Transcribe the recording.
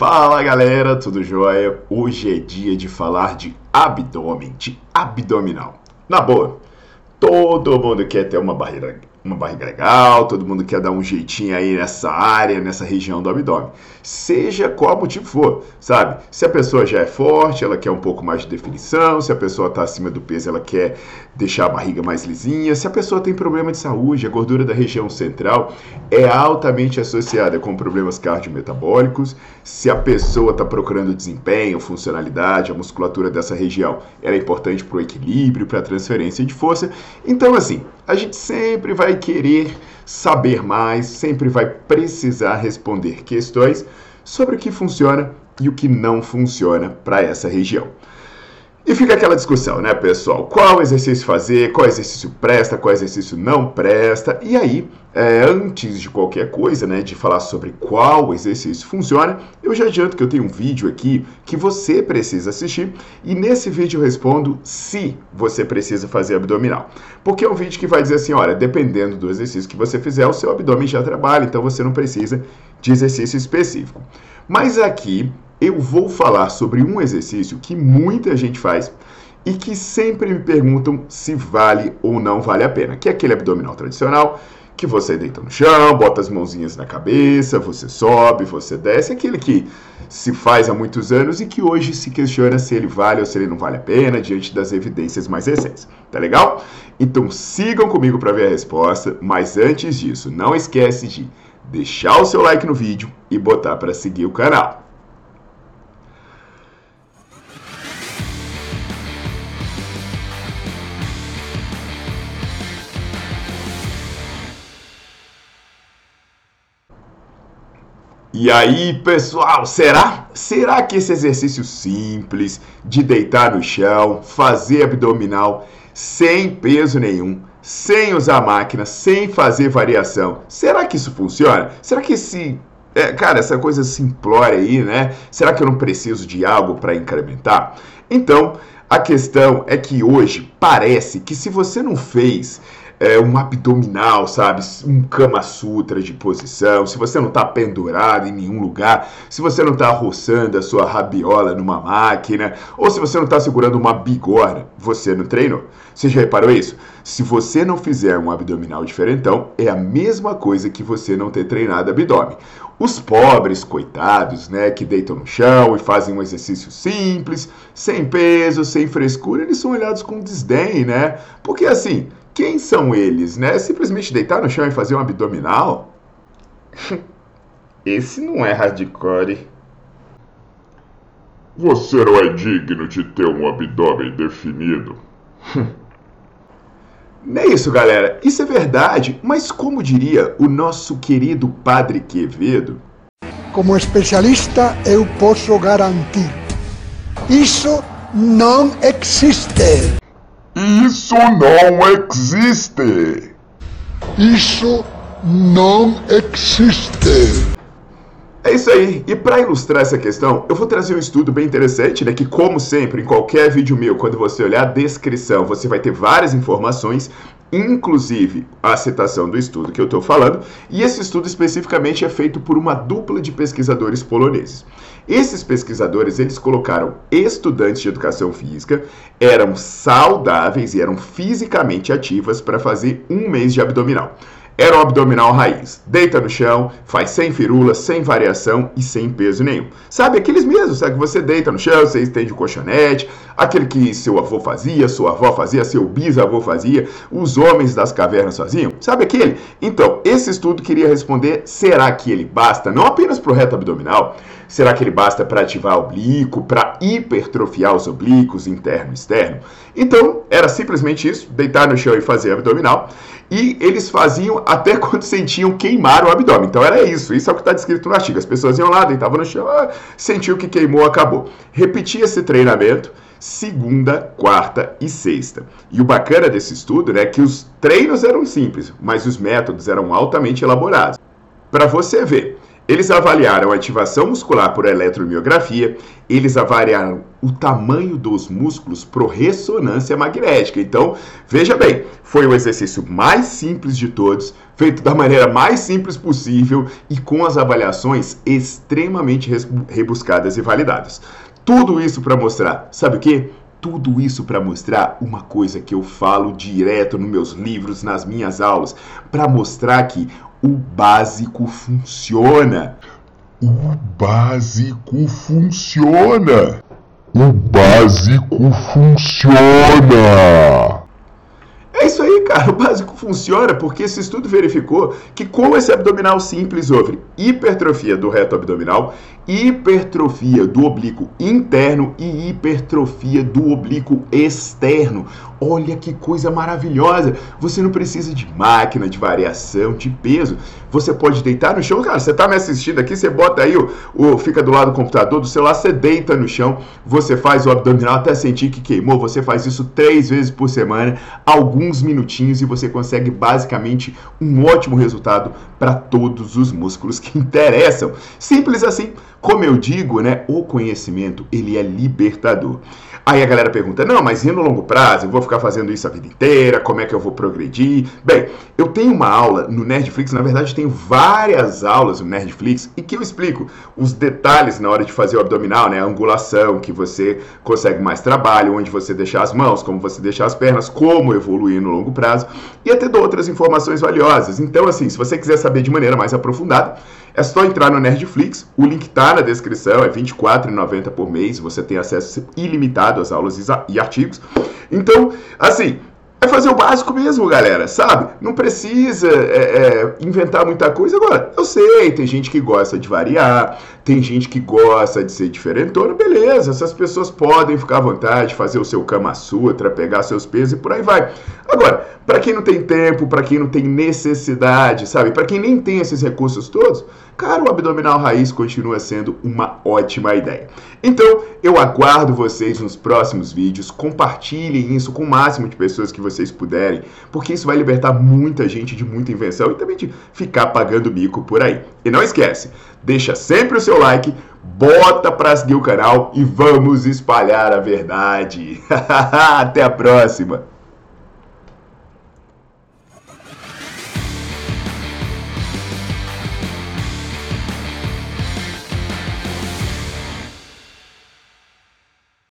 Fala galera, tudo jóia? Hoje é dia de falar de abdômen, de abdominal. Na boa, todo mundo quer ter uma barriga, uma barriga legal, todo mundo quer dar um jeitinho aí nessa área, nessa região do abdômen. Seja qual motivo for, sabe? Se a pessoa já é forte, ela quer um pouco mais de definição, se a pessoa está acima do peso, ela quer deixar a barriga mais lisinha, se a pessoa tem problema de saúde, a gordura da região central é altamente associada com problemas cardiometabólicos, se a pessoa está procurando desempenho, funcionalidade, a musculatura dessa região, ela é importante para o equilíbrio, para a transferência de força. Então, assim, a gente sempre vai querer saber mais, sempre vai precisar responder questões sobre o que funciona e o que não funciona para essa região. E fica aquela discussão, né, pessoal? Qual exercício fazer, qual exercício presta, qual exercício não presta. E aí, é, antes de qualquer coisa, né, de falar sobre qual exercício funciona, eu já adianto que eu tenho um vídeo aqui que você precisa assistir. E nesse vídeo eu respondo se você precisa fazer abdominal. Porque é um vídeo que vai dizer assim: olha, dependendo do exercício que você fizer, o seu abdômen já trabalha, então você não precisa de exercício específico. Mas aqui eu vou falar sobre um exercício que muita gente faz e que sempre me perguntam se vale ou não vale a pena, que é aquele abdominal tradicional que você deita no chão, bota as mãozinhas na cabeça, você sobe, você desce, aquele que se faz há muitos anos e que hoje se questiona se ele vale ou se ele não vale a pena diante das evidências mais recentes. Tá legal? Então sigam comigo para ver a resposta, mas antes disso, não esquece de deixar o seu like no vídeo e botar para seguir o canal. E aí, pessoal, será? Será que esse exercício simples de deitar no chão, fazer abdominal sem peso nenhum, sem usar máquina, sem fazer variação, será que isso funciona? Será que esse é, cara, essa coisa simplória aí, né? Será que eu não preciso de algo para incrementar? Então, a questão é que hoje parece que se você não fez é, um abdominal, sabe? Um Kama Sutra de posição, se você não está pendurado em nenhum lugar, se você não está roçando a sua rabiola numa máquina, ou se você não está segurando uma bigorna, você não treinou. Você já reparou isso? Se você não fizer um abdominal diferentão, é a mesma coisa que você não ter treinado abdômen. Os pobres, coitados, né, que deitam no chão e fazem um exercício simples, sem peso, sem frescura, eles são olhados com desdém, né? Porque assim, quem são eles, né? Simplesmente deitar no chão e fazer um abdominal? Esse não é hardcore. Você não é digno de ter um abdômen definido. É isso, galera. Isso é verdade, mas como diria o nosso querido Padre Quevedo? Como especialista, eu posso garantir: isso não existe. Isso não existe! Isso não existe! É isso aí. E para ilustrar essa questão, eu vou trazer um estudo bem interessante, né? Que como sempre, em qualquer vídeo meu, quando você olhar a descrição, você vai ter várias informações, inclusive a citação do estudo que eu estou falando. E esse estudo especificamente é feito por uma dupla de pesquisadores poloneses. Esses pesquisadores, eles colocaram estudantes de educação física, eram saudáveis e eram fisicamente ativas para fazer um mês de abdominal. Era o abdominal raiz. Deita no chão, faz sem firula, sem variação e sem peso nenhum. Sabe aqueles mesmos, sabe que você deita no chão, você estende o colchonete, aquele que seu avô fazia, sua avó fazia, seu bisavô fazia, os homens das cavernas faziam? Sabe aquele? Então, esse estudo queria responder, será que ele basta não apenas para o reto abdominal, Será que ele basta para ativar o oblíquo, para hipertrofiar os oblíquos interno e externo? Então, era simplesmente isso, deitar no chão e fazer abdominal. E eles faziam até quando sentiam queimar o abdômen. Então era isso, isso é o que está descrito no artigo. As pessoas iam lá, deitavam no chão, ah, sentiu que queimou, acabou. Repetia esse treinamento segunda, quarta e sexta. E o bacana desse estudo né, é que os treinos eram simples, mas os métodos eram altamente elaborados. Para você ver, eles avaliaram a ativação muscular por eletromiografia, eles avaliaram o tamanho dos músculos por ressonância magnética. Então, veja bem, foi o exercício mais simples de todos, feito da maneira mais simples possível e com as avaliações extremamente rebuscadas e validadas. Tudo isso para mostrar, sabe o que? Tudo isso para mostrar uma coisa que eu falo direto nos meus livros, nas minhas aulas, para mostrar que o básico funciona. O básico funciona. O básico funciona. É isso aí, cara. O básico funciona porque esse estudo verificou que com esse abdominal simples houve hipertrofia do reto abdominal, hipertrofia do oblíquo interno e hipertrofia do oblíquo externo. Olha que coisa maravilhosa! Você não precisa de máquina, de variação, de peso. Você pode deitar no chão. Cara, você está me assistindo aqui, você bota aí, o, o, fica do lado do computador, do celular, você deita no chão, você faz o abdominal até sentir que queimou. Você faz isso três vezes por semana, alguns minutinhos, e você consegue basicamente um ótimo resultado para todos os músculos que interessam. Simples assim. Como eu digo, né, o conhecimento ele é libertador. Aí a galera pergunta: não, mas e no longo prazo? Eu vou ficar fazendo isso a vida inteira? Como é que eu vou progredir? Bem, eu tenho uma aula no Nerdflix, na verdade, tenho várias aulas no Nerdflix e que eu explico os detalhes na hora de fazer o abdominal, né? A angulação, que você consegue mais trabalho, onde você deixar as mãos, como você deixar as pernas, como evoluir no longo prazo e até dou outras informações valiosas. Então, assim, se você quiser saber de maneira mais aprofundada, é só entrar no Nerdflix, o link está na descrição, é R$ 24,90 por mês, você tem acesso ilimitado às aulas e artigos. Então, assim, é fazer o básico mesmo, galera, sabe? Não precisa é, é, inventar muita coisa. Agora, eu sei, tem gente que gosta de variar, tem gente que gosta de ser diferentona, beleza, essas pessoas podem ficar à vontade, fazer o seu Kama Sutra, pegar seus pesos e por aí vai. Agora, para quem não tem tempo, para quem não tem necessidade, sabe? Para quem nem tem esses recursos todos, cara, o abdominal raiz continua sendo uma ótima ideia. Então, eu aguardo vocês nos próximos vídeos, compartilhem isso com o máximo de pessoas que vocês puderem, porque isso vai libertar muita gente de muita invenção e também de ficar pagando bico por aí. E não esquece, deixa sempre o seu like, bota para seguir o canal e vamos espalhar a verdade. Até a próxima!